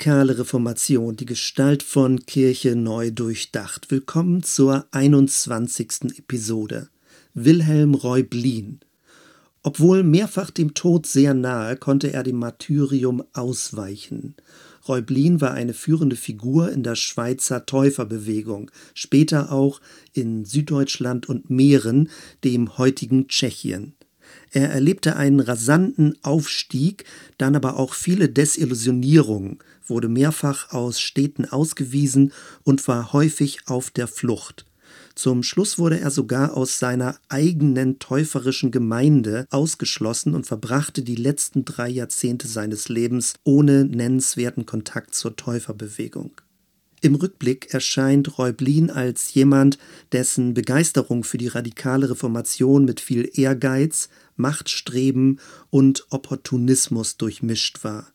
Radikale Reformation, die Gestalt von Kirche neu durchdacht. Willkommen zur 21. Episode. Wilhelm Reublin. Obwohl mehrfach dem Tod sehr nahe, konnte er dem Martyrium ausweichen. Reublin war eine führende Figur in der Schweizer Täuferbewegung, später auch in Süddeutschland und Mähren, dem heutigen Tschechien. Er erlebte einen rasanten Aufstieg, dann aber auch viele Desillusionierungen, wurde mehrfach aus Städten ausgewiesen und war häufig auf der Flucht. Zum Schluss wurde er sogar aus seiner eigenen täuferischen Gemeinde ausgeschlossen und verbrachte die letzten drei Jahrzehnte seines Lebens ohne nennenswerten Kontakt zur Täuferbewegung. Im Rückblick erscheint Reublin als jemand, dessen Begeisterung für die radikale Reformation mit viel Ehrgeiz, Machtstreben und Opportunismus durchmischt war.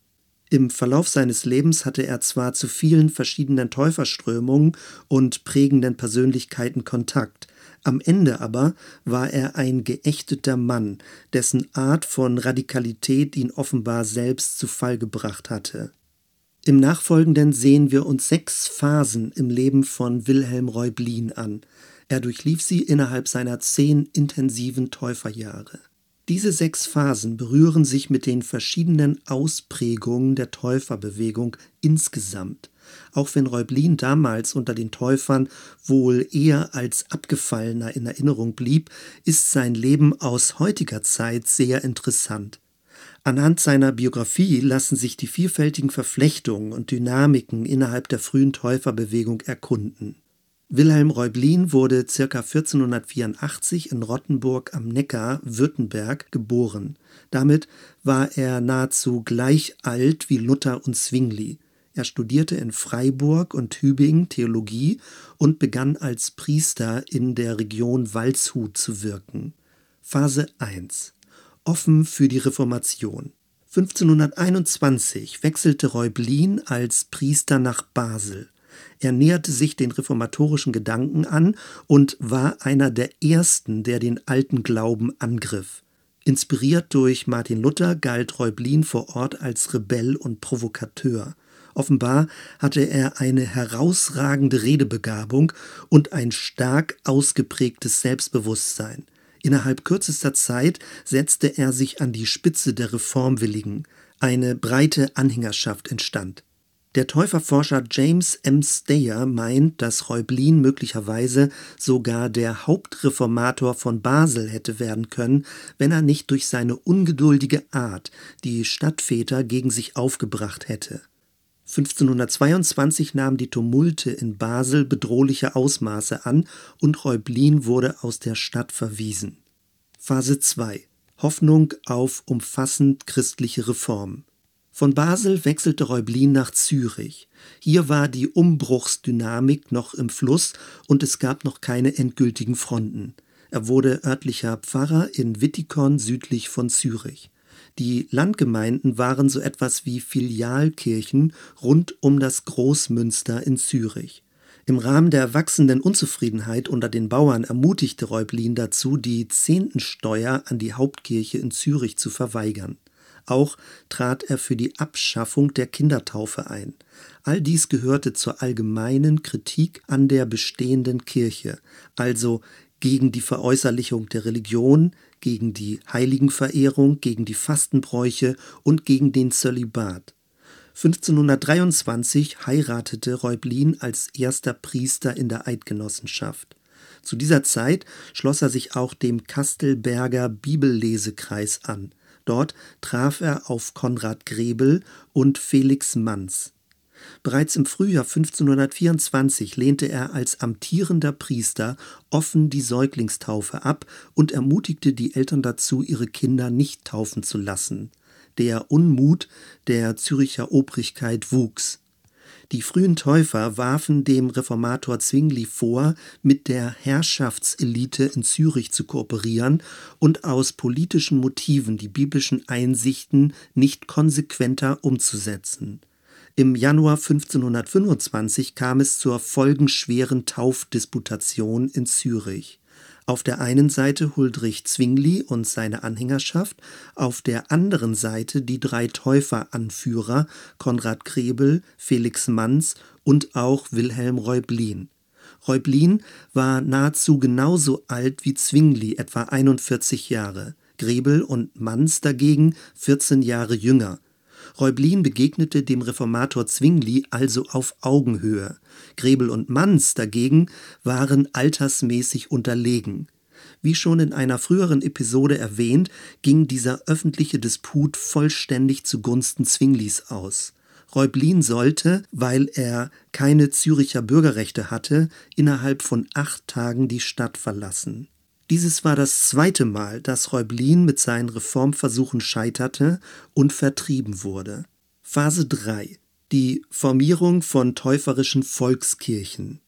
Im Verlauf seines Lebens hatte er zwar zu vielen verschiedenen Täuferströmungen und prägenden Persönlichkeiten Kontakt, am Ende aber war er ein geächteter Mann, dessen Art von Radikalität ihn offenbar selbst zu Fall gebracht hatte. Im Nachfolgenden sehen wir uns sechs Phasen im Leben von Wilhelm Reublin an. Er durchlief sie innerhalb seiner zehn intensiven Täuferjahre. Diese sechs Phasen berühren sich mit den verschiedenen Ausprägungen der Täuferbewegung insgesamt. Auch wenn Reublin damals unter den Täufern wohl eher als abgefallener in Erinnerung blieb, ist sein Leben aus heutiger Zeit sehr interessant. Anhand seiner Biografie lassen sich die vielfältigen Verflechtungen und Dynamiken innerhalb der frühen Täuferbewegung erkunden. Wilhelm Reublin wurde ca. 1484 in Rottenburg am Neckar, Württemberg, geboren. Damit war er nahezu gleich alt wie Luther und Zwingli. Er studierte in Freiburg und Tübingen Theologie und begann als Priester in der Region Waldshut zu wirken. Phase 1 offen für die Reformation. 1521 wechselte Reublin als Priester nach Basel. Er näherte sich den reformatorischen Gedanken an und war einer der ersten, der den alten Glauben angriff. Inspiriert durch Martin Luther galt Reublin vor Ort als Rebell und Provokateur. Offenbar hatte er eine herausragende Redebegabung und ein stark ausgeprägtes Selbstbewusstsein. Innerhalb kürzester Zeit setzte er sich an die Spitze der Reformwilligen. Eine breite Anhängerschaft entstand. Der Täuferforscher James M. Stayer meint, dass Reublin möglicherweise sogar der Hauptreformator von Basel hätte werden können, wenn er nicht durch seine ungeduldige Art die Stadtväter gegen sich aufgebracht hätte. 1522 nahmen die Tumulte in Basel bedrohliche Ausmaße an und Reublin wurde aus der Stadt verwiesen. Phase 2 Hoffnung auf umfassend christliche Reform. Von Basel wechselte Reublin nach Zürich. Hier war die Umbruchsdynamik noch im Fluss und es gab noch keine endgültigen Fronten. Er wurde örtlicher Pfarrer in Wittikon südlich von Zürich. Die Landgemeinden waren so etwas wie Filialkirchen rund um das Großmünster in Zürich. Im Rahmen der wachsenden Unzufriedenheit unter den Bauern ermutigte Reublin dazu, die Zehntensteuer an die Hauptkirche in Zürich zu verweigern. Auch trat er für die Abschaffung der Kindertaufe ein. All dies gehörte zur allgemeinen Kritik an der bestehenden Kirche, also gegen die Veräußerlichung der Religion, gegen die Heiligenverehrung, gegen die Fastenbräuche und gegen den Zölibat. 1523 heiratete Reublin als erster Priester in der Eidgenossenschaft. Zu dieser Zeit schloss er sich auch dem Kastelberger Bibellesekreis an. Dort traf er auf Konrad Grebel und Felix Manz. Bereits im Frühjahr 1524 lehnte er als amtierender Priester offen die Säuglingstaufe ab und ermutigte die Eltern dazu, ihre Kinder nicht taufen zu lassen. Der Unmut der Züricher Obrigkeit wuchs. Die frühen Täufer warfen dem Reformator Zwingli vor, mit der Herrschaftselite in Zürich zu kooperieren und aus politischen Motiven die biblischen Einsichten nicht konsequenter umzusetzen. Im Januar 1525 kam es zur folgenschweren Taufdisputation in Zürich. Auf der einen Seite Huldrych Zwingli und seine Anhängerschaft, auf der anderen Seite die drei Täuferanführer Konrad Grebel, Felix Manz und auch Wilhelm Reublin. Reublin war nahezu genauso alt wie Zwingli, etwa 41 Jahre. Grebel und Manz dagegen 14 Jahre jünger. Reublin begegnete dem Reformator Zwingli also auf Augenhöhe. Grebel und Manz dagegen waren altersmäßig unterlegen. Wie schon in einer früheren Episode erwähnt, ging dieser öffentliche Disput vollständig zugunsten Zwinglis aus. Reublin sollte, weil er keine Züricher Bürgerrechte hatte, innerhalb von acht Tagen die Stadt verlassen. Dieses war das zweite Mal, dass Reublin mit seinen Reformversuchen scheiterte und vertrieben wurde. Phase 3. Die Formierung von täuferischen Volkskirchen.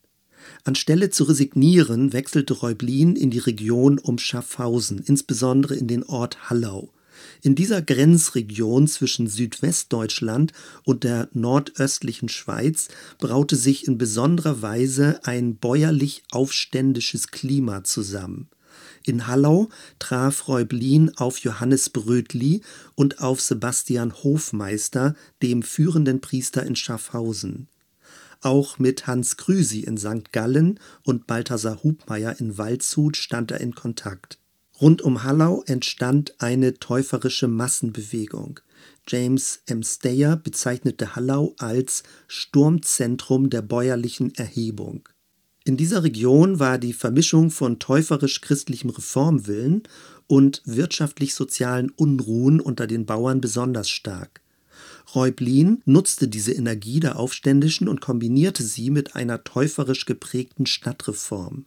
Anstelle zu resignieren, wechselte Reublin in die Region um Schaffhausen, insbesondere in den Ort Hallau. In dieser Grenzregion zwischen Südwestdeutschland und der nordöstlichen Schweiz braute sich in besonderer Weise ein bäuerlich-aufständisches Klima zusammen. In Hallau traf Reublin auf Johannes Brötli und auf Sebastian Hofmeister, dem führenden Priester in Schaffhausen. Auch mit Hans Krüsi in St. Gallen und Balthasar Hubmeier in Waldshut stand er in Kontakt. Rund um Hallau entstand eine täuferische Massenbewegung. James M. Stayer bezeichnete Hallau als Sturmzentrum der bäuerlichen Erhebung. In dieser Region war die Vermischung von täuferisch-christlichem Reformwillen und wirtschaftlich-sozialen Unruhen unter den Bauern besonders stark. Reublin nutzte diese Energie der Aufständischen und kombinierte sie mit einer täuferisch geprägten Stadtreform.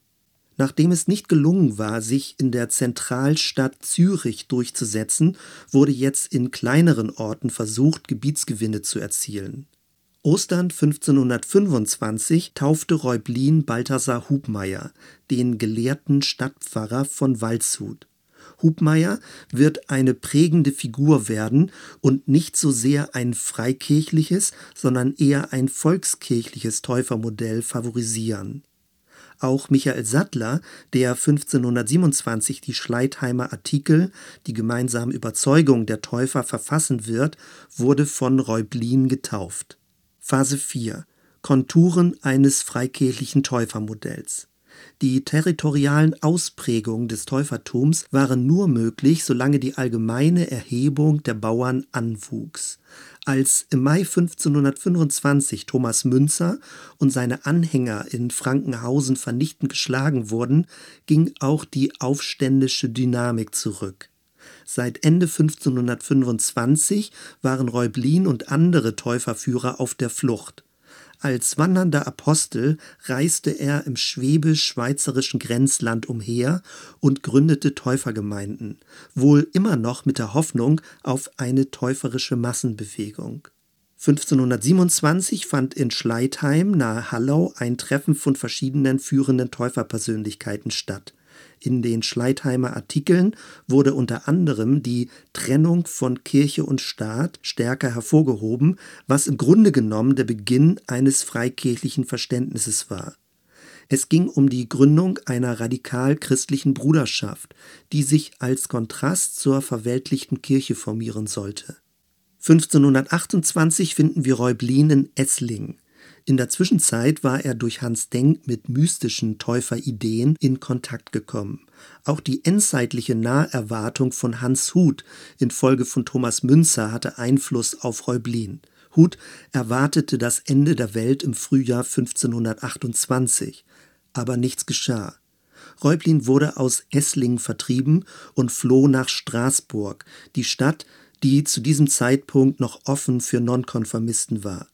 Nachdem es nicht gelungen war, sich in der Zentralstadt Zürich durchzusetzen, wurde jetzt in kleineren Orten versucht, Gebietsgewinne zu erzielen. Ostern 1525 taufte Reublin Balthasar Hubmeier, den gelehrten Stadtpfarrer von Waldshut. Hubmeier wird eine prägende Figur werden und nicht so sehr ein freikirchliches, sondern eher ein volkskirchliches Täufermodell favorisieren. Auch Michael Sattler, der 1527 die Schleitheimer Artikel, die gemeinsame Überzeugung der Täufer verfassen wird, wurde von Reublin getauft. Phase 4 Konturen eines freikirchlichen Täufermodells. Die territorialen Ausprägungen des Täufertums waren nur möglich, solange die allgemeine Erhebung der Bauern anwuchs. Als im Mai 1525 Thomas Münzer und seine Anhänger in Frankenhausen vernichtend geschlagen wurden, ging auch die aufständische Dynamik zurück. Seit Ende 1525 waren Reublin und andere Täuferführer auf der Flucht. Als wandernder Apostel reiste er im schwäbisch-schweizerischen Grenzland umher und gründete Täufergemeinden, wohl immer noch mit der Hoffnung auf eine täuferische Massenbewegung. 1527 fand in Schleitheim nahe Hallau ein Treffen von verschiedenen führenden Täuferpersönlichkeiten statt. In den Schleitheimer Artikeln wurde unter anderem die Trennung von Kirche und Staat stärker hervorgehoben, was im Grunde genommen der Beginn eines freikirchlichen Verständnisses war. Es ging um die Gründung einer radikal christlichen Bruderschaft, die sich als Kontrast zur verweltlichten Kirche formieren sollte. 1528 finden wir Reublin in Esslingen. In der Zwischenzeit war er durch Hans Denk mit mystischen Täuferideen in Kontakt gekommen. Auch die endzeitliche Naherwartung von Hans Huth infolge von Thomas Münzer hatte Einfluss auf Reublin. Huth erwartete das Ende der Welt im Frühjahr 1528, aber nichts geschah. Reublin wurde aus Esslingen vertrieben und floh nach Straßburg, die Stadt, die zu diesem Zeitpunkt noch offen für Nonkonformisten war.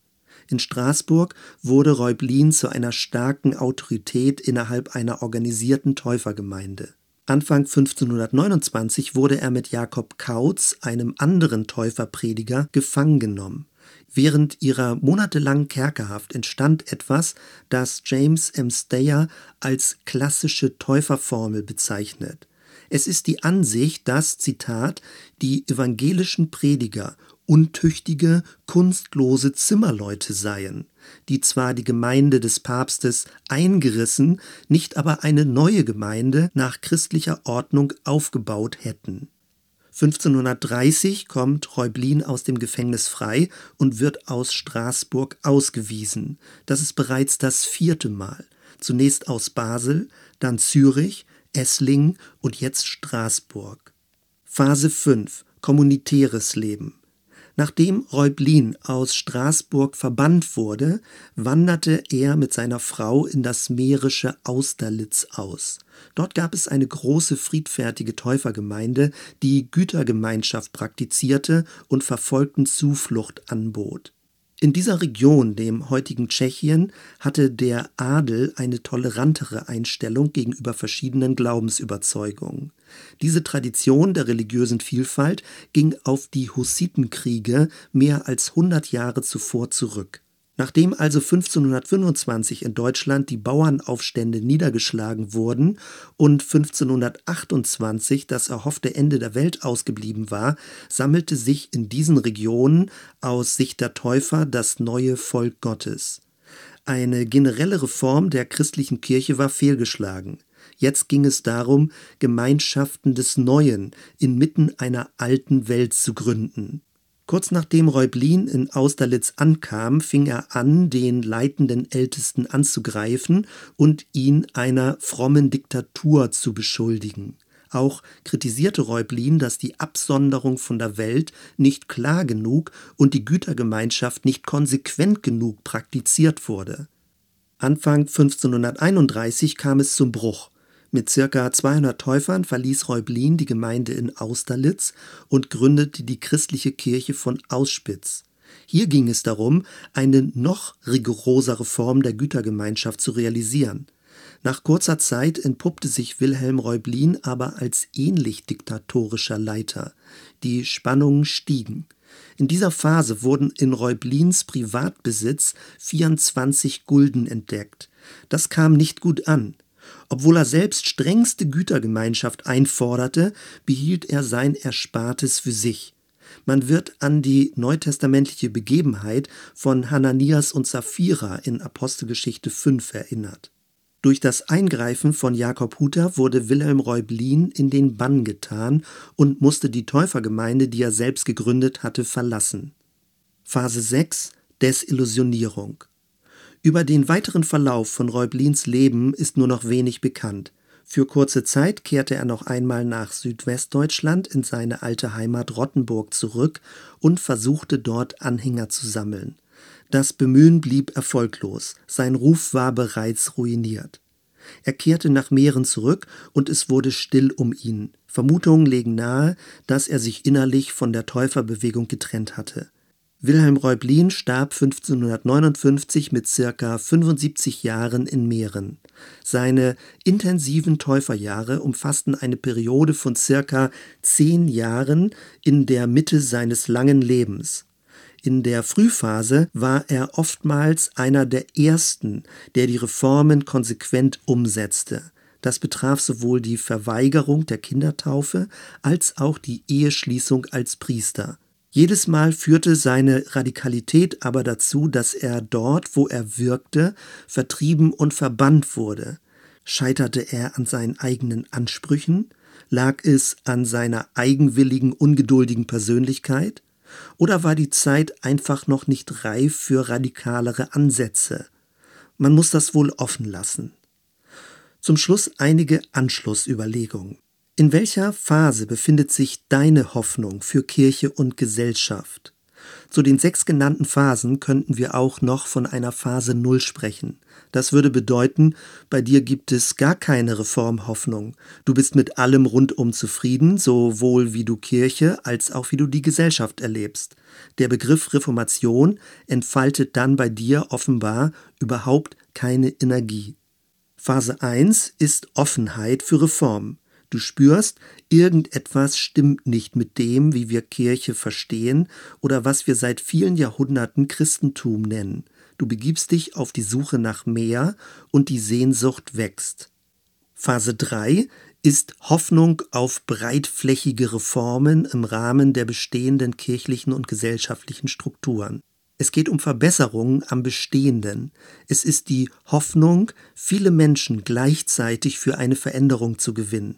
In Straßburg wurde Reublin zu einer starken Autorität innerhalb einer organisierten Täufergemeinde. Anfang 1529 wurde er mit Jakob Kautz, einem anderen Täuferprediger, gefangen genommen. Während ihrer monatelangen Kerkerhaft entstand etwas, das James M. Stayer als klassische Täuferformel bezeichnet. Es ist die Ansicht, dass, Zitat, die evangelischen Prediger untüchtige, kunstlose Zimmerleute seien, die zwar die Gemeinde des Papstes eingerissen, nicht aber eine neue Gemeinde nach christlicher Ordnung aufgebaut hätten. 1530 kommt Reublin aus dem Gefängnis frei und wird aus Straßburg ausgewiesen. Das ist bereits das vierte Mal. Zunächst aus Basel, dann Zürich, Esslingen und jetzt Straßburg. Phase 5 Kommunitäres Leben Nachdem Reublin aus Straßburg verbannt wurde, wanderte er mit seiner Frau in das mährische Austerlitz aus. Dort gab es eine große friedfertige Täufergemeinde, die Gütergemeinschaft praktizierte und Verfolgten Zuflucht anbot. In dieser Region, dem heutigen Tschechien, hatte der Adel eine tolerantere Einstellung gegenüber verschiedenen Glaubensüberzeugungen. Diese Tradition der religiösen Vielfalt ging auf die Hussitenkriege mehr als 100 Jahre zuvor zurück Nachdem also 1525 in Deutschland die Bauernaufstände niedergeschlagen wurden und 1528 das erhoffte Ende der Welt ausgeblieben war, sammelte sich in diesen Regionen aus Sicht der Täufer das neue Volk Gottes. Eine generelle Reform der christlichen Kirche war fehlgeschlagen. Jetzt ging es darum, Gemeinschaften des Neuen inmitten einer alten Welt zu gründen. Kurz nachdem Reublin in Austerlitz ankam, fing er an, den leitenden Ältesten anzugreifen und ihn einer frommen Diktatur zu beschuldigen. Auch kritisierte Reublin, dass die Absonderung von der Welt nicht klar genug und die Gütergemeinschaft nicht konsequent genug praktiziert wurde. Anfang 1531 kam es zum Bruch. Mit circa 200 Täufern verließ Reublin die Gemeinde in Austerlitz und gründete die christliche Kirche von Auspitz. Hier ging es darum, eine noch rigorosere Form der Gütergemeinschaft zu realisieren. Nach kurzer Zeit entpuppte sich Wilhelm Reublin aber als ähnlich diktatorischer Leiter. Die Spannungen stiegen. In dieser Phase wurden in Reublins Privatbesitz 24 Gulden entdeckt. Das kam nicht gut an. Obwohl er selbst strengste Gütergemeinschaft einforderte, behielt er sein Erspartes für sich. Man wird an die neutestamentliche Begebenheit von Hananias und Sapphira in Apostelgeschichte 5 erinnert. Durch das Eingreifen von Jakob Huter wurde Wilhelm Reublin in den Bann getan und musste die Täufergemeinde, die er selbst gegründet hatte, verlassen. Phase 6 Desillusionierung über den weiteren Verlauf von Reublins Leben ist nur noch wenig bekannt. Für kurze Zeit kehrte er noch einmal nach Südwestdeutschland in seine alte Heimat Rottenburg zurück und versuchte dort Anhänger zu sammeln. Das Bemühen blieb erfolglos, sein Ruf war bereits ruiniert. Er kehrte nach Mähren zurück und es wurde still um ihn. Vermutungen legen nahe, dass er sich innerlich von der Täuferbewegung getrennt hatte. Wilhelm Reublin starb 1559 mit circa 75 Jahren in Mähren. Seine intensiven Täuferjahre umfassten eine Periode von circa zehn Jahren in der Mitte seines langen Lebens. In der Frühphase war er oftmals einer der ersten, der die Reformen konsequent umsetzte. Das betraf sowohl die Verweigerung der Kindertaufe als auch die Eheschließung als Priester. Jedes Mal führte seine Radikalität aber dazu, dass er dort, wo er wirkte, vertrieben und verbannt wurde. Scheiterte er an seinen eigenen Ansprüchen? Lag es an seiner eigenwilligen, ungeduldigen Persönlichkeit? Oder war die Zeit einfach noch nicht reif für radikalere Ansätze? Man muss das wohl offen lassen. Zum Schluss einige Anschlussüberlegungen. In welcher Phase befindet sich deine Hoffnung für Kirche und Gesellschaft? Zu den sechs genannten Phasen könnten wir auch noch von einer Phase Null sprechen. Das würde bedeuten, bei dir gibt es gar keine Reformhoffnung. Du bist mit allem rundum zufrieden, sowohl wie du Kirche als auch wie du die Gesellschaft erlebst. Der Begriff Reformation entfaltet dann bei dir offenbar überhaupt keine Energie. Phase 1 ist Offenheit für Reform. Du spürst, irgendetwas stimmt nicht mit dem, wie wir Kirche verstehen oder was wir seit vielen Jahrhunderten Christentum nennen. Du begibst dich auf die Suche nach mehr und die Sehnsucht wächst. Phase 3 ist Hoffnung auf breitflächige Reformen im Rahmen der bestehenden kirchlichen und gesellschaftlichen Strukturen. Es geht um Verbesserungen am Bestehenden. Es ist die Hoffnung, viele Menschen gleichzeitig für eine Veränderung zu gewinnen.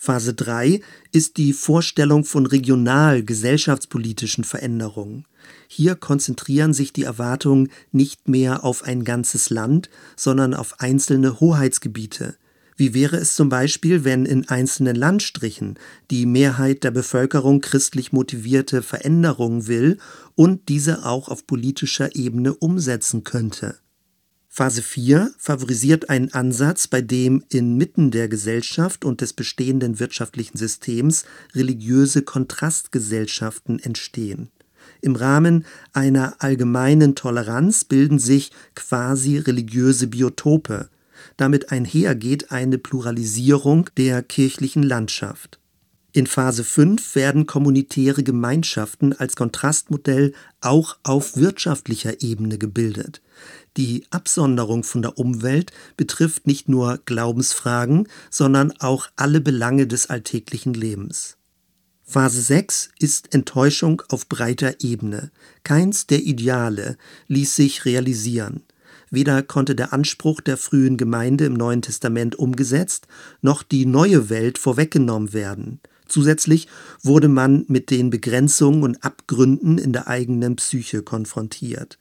Phase 3 ist die Vorstellung von regional gesellschaftspolitischen Veränderungen. Hier konzentrieren sich die Erwartungen nicht mehr auf ein ganzes Land, sondern auf einzelne Hoheitsgebiete. Wie wäre es zum Beispiel, wenn in einzelnen Landstrichen die Mehrheit der Bevölkerung christlich motivierte Veränderungen will und diese auch auf politischer Ebene umsetzen könnte? Phase 4 favorisiert einen Ansatz, bei dem inmitten der Gesellschaft und des bestehenden wirtschaftlichen Systems religiöse Kontrastgesellschaften entstehen. Im Rahmen einer allgemeinen Toleranz bilden sich quasi religiöse Biotope. Damit einhergeht eine Pluralisierung der kirchlichen Landschaft. In Phase 5 werden kommunitäre Gemeinschaften als Kontrastmodell auch auf wirtschaftlicher Ebene gebildet. Die Absonderung von der Umwelt betrifft nicht nur Glaubensfragen, sondern auch alle Belange des alltäglichen Lebens. Phase 6 ist Enttäuschung auf breiter Ebene. Keins der Ideale ließ sich realisieren. Weder konnte der Anspruch der frühen Gemeinde im Neuen Testament umgesetzt, noch die neue Welt vorweggenommen werden. Zusätzlich wurde man mit den Begrenzungen und Abgründen in der eigenen Psyche konfrontiert.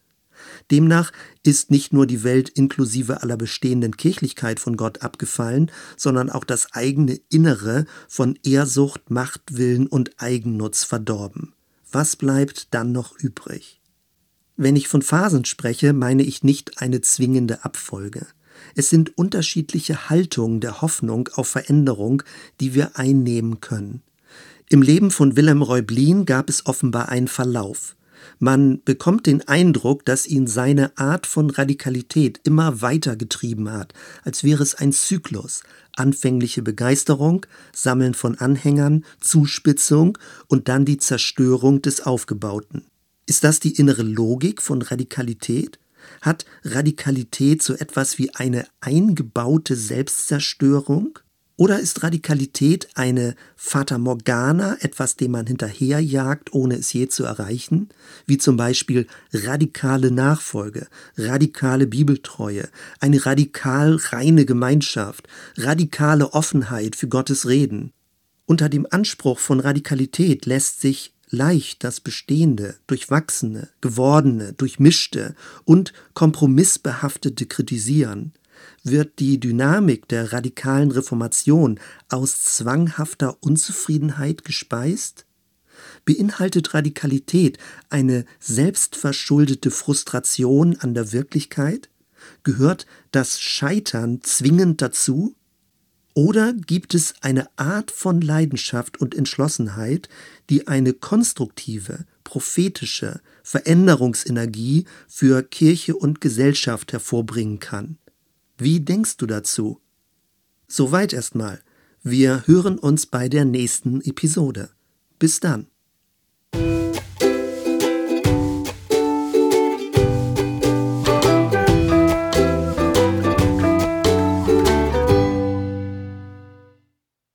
Demnach ist nicht nur die Welt inklusive aller bestehenden Kirchlichkeit von Gott abgefallen, sondern auch das eigene Innere von Ehrsucht, Machtwillen und Eigennutz verdorben. Was bleibt dann noch übrig? Wenn ich von Phasen spreche, meine ich nicht eine zwingende Abfolge. Es sind unterschiedliche Haltungen der Hoffnung auf Veränderung, die wir einnehmen können. Im Leben von Wilhelm Reublin gab es offenbar einen Verlauf. Man bekommt den Eindruck, dass ihn seine Art von Radikalität immer weiter getrieben hat, als wäre es ein Zyklus. Anfängliche Begeisterung, Sammeln von Anhängern, Zuspitzung und dann die Zerstörung des Aufgebauten. Ist das die innere Logik von Radikalität? Hat Radikalität so etwas wie eine eingebaute Selbstzerstörung? Oder ist Radikalität eine Fata Morgana, etwas, dem man hinterherjagt, ohne es je zu erreichen? Wie zum Beispiel radikale Nachfolge, radikale Bibeltreue, eine radikal reine Gemeinschaft, radikale Offenheit für Gottes Reden. Unter dem Anspruch von Radikalität lässt sich leicht das Bestehende, Durchwachsene, Gewordene, Durchmischte und Kompromissbehaftete kritisieren wird die Dynamik der radikalen Reformation aus zwanghafter Unzufriedenheit gespeist? Beinhaltet Radikalität eine selbstverschuldete Frustration an der Wirklichkeit? Gehört das Scheitern zwingend dazu? Oder gibt es eine Art von Leidenschaft und Entschlossenheit, die eine konstruktive, prophetische Veränderungsenergie für Kirche und Gesellschaft hervorbringen kann? Wie denkst du dazu? Soweit erstmal. Wir hören uns bei der nächsten Episode. Bis dann.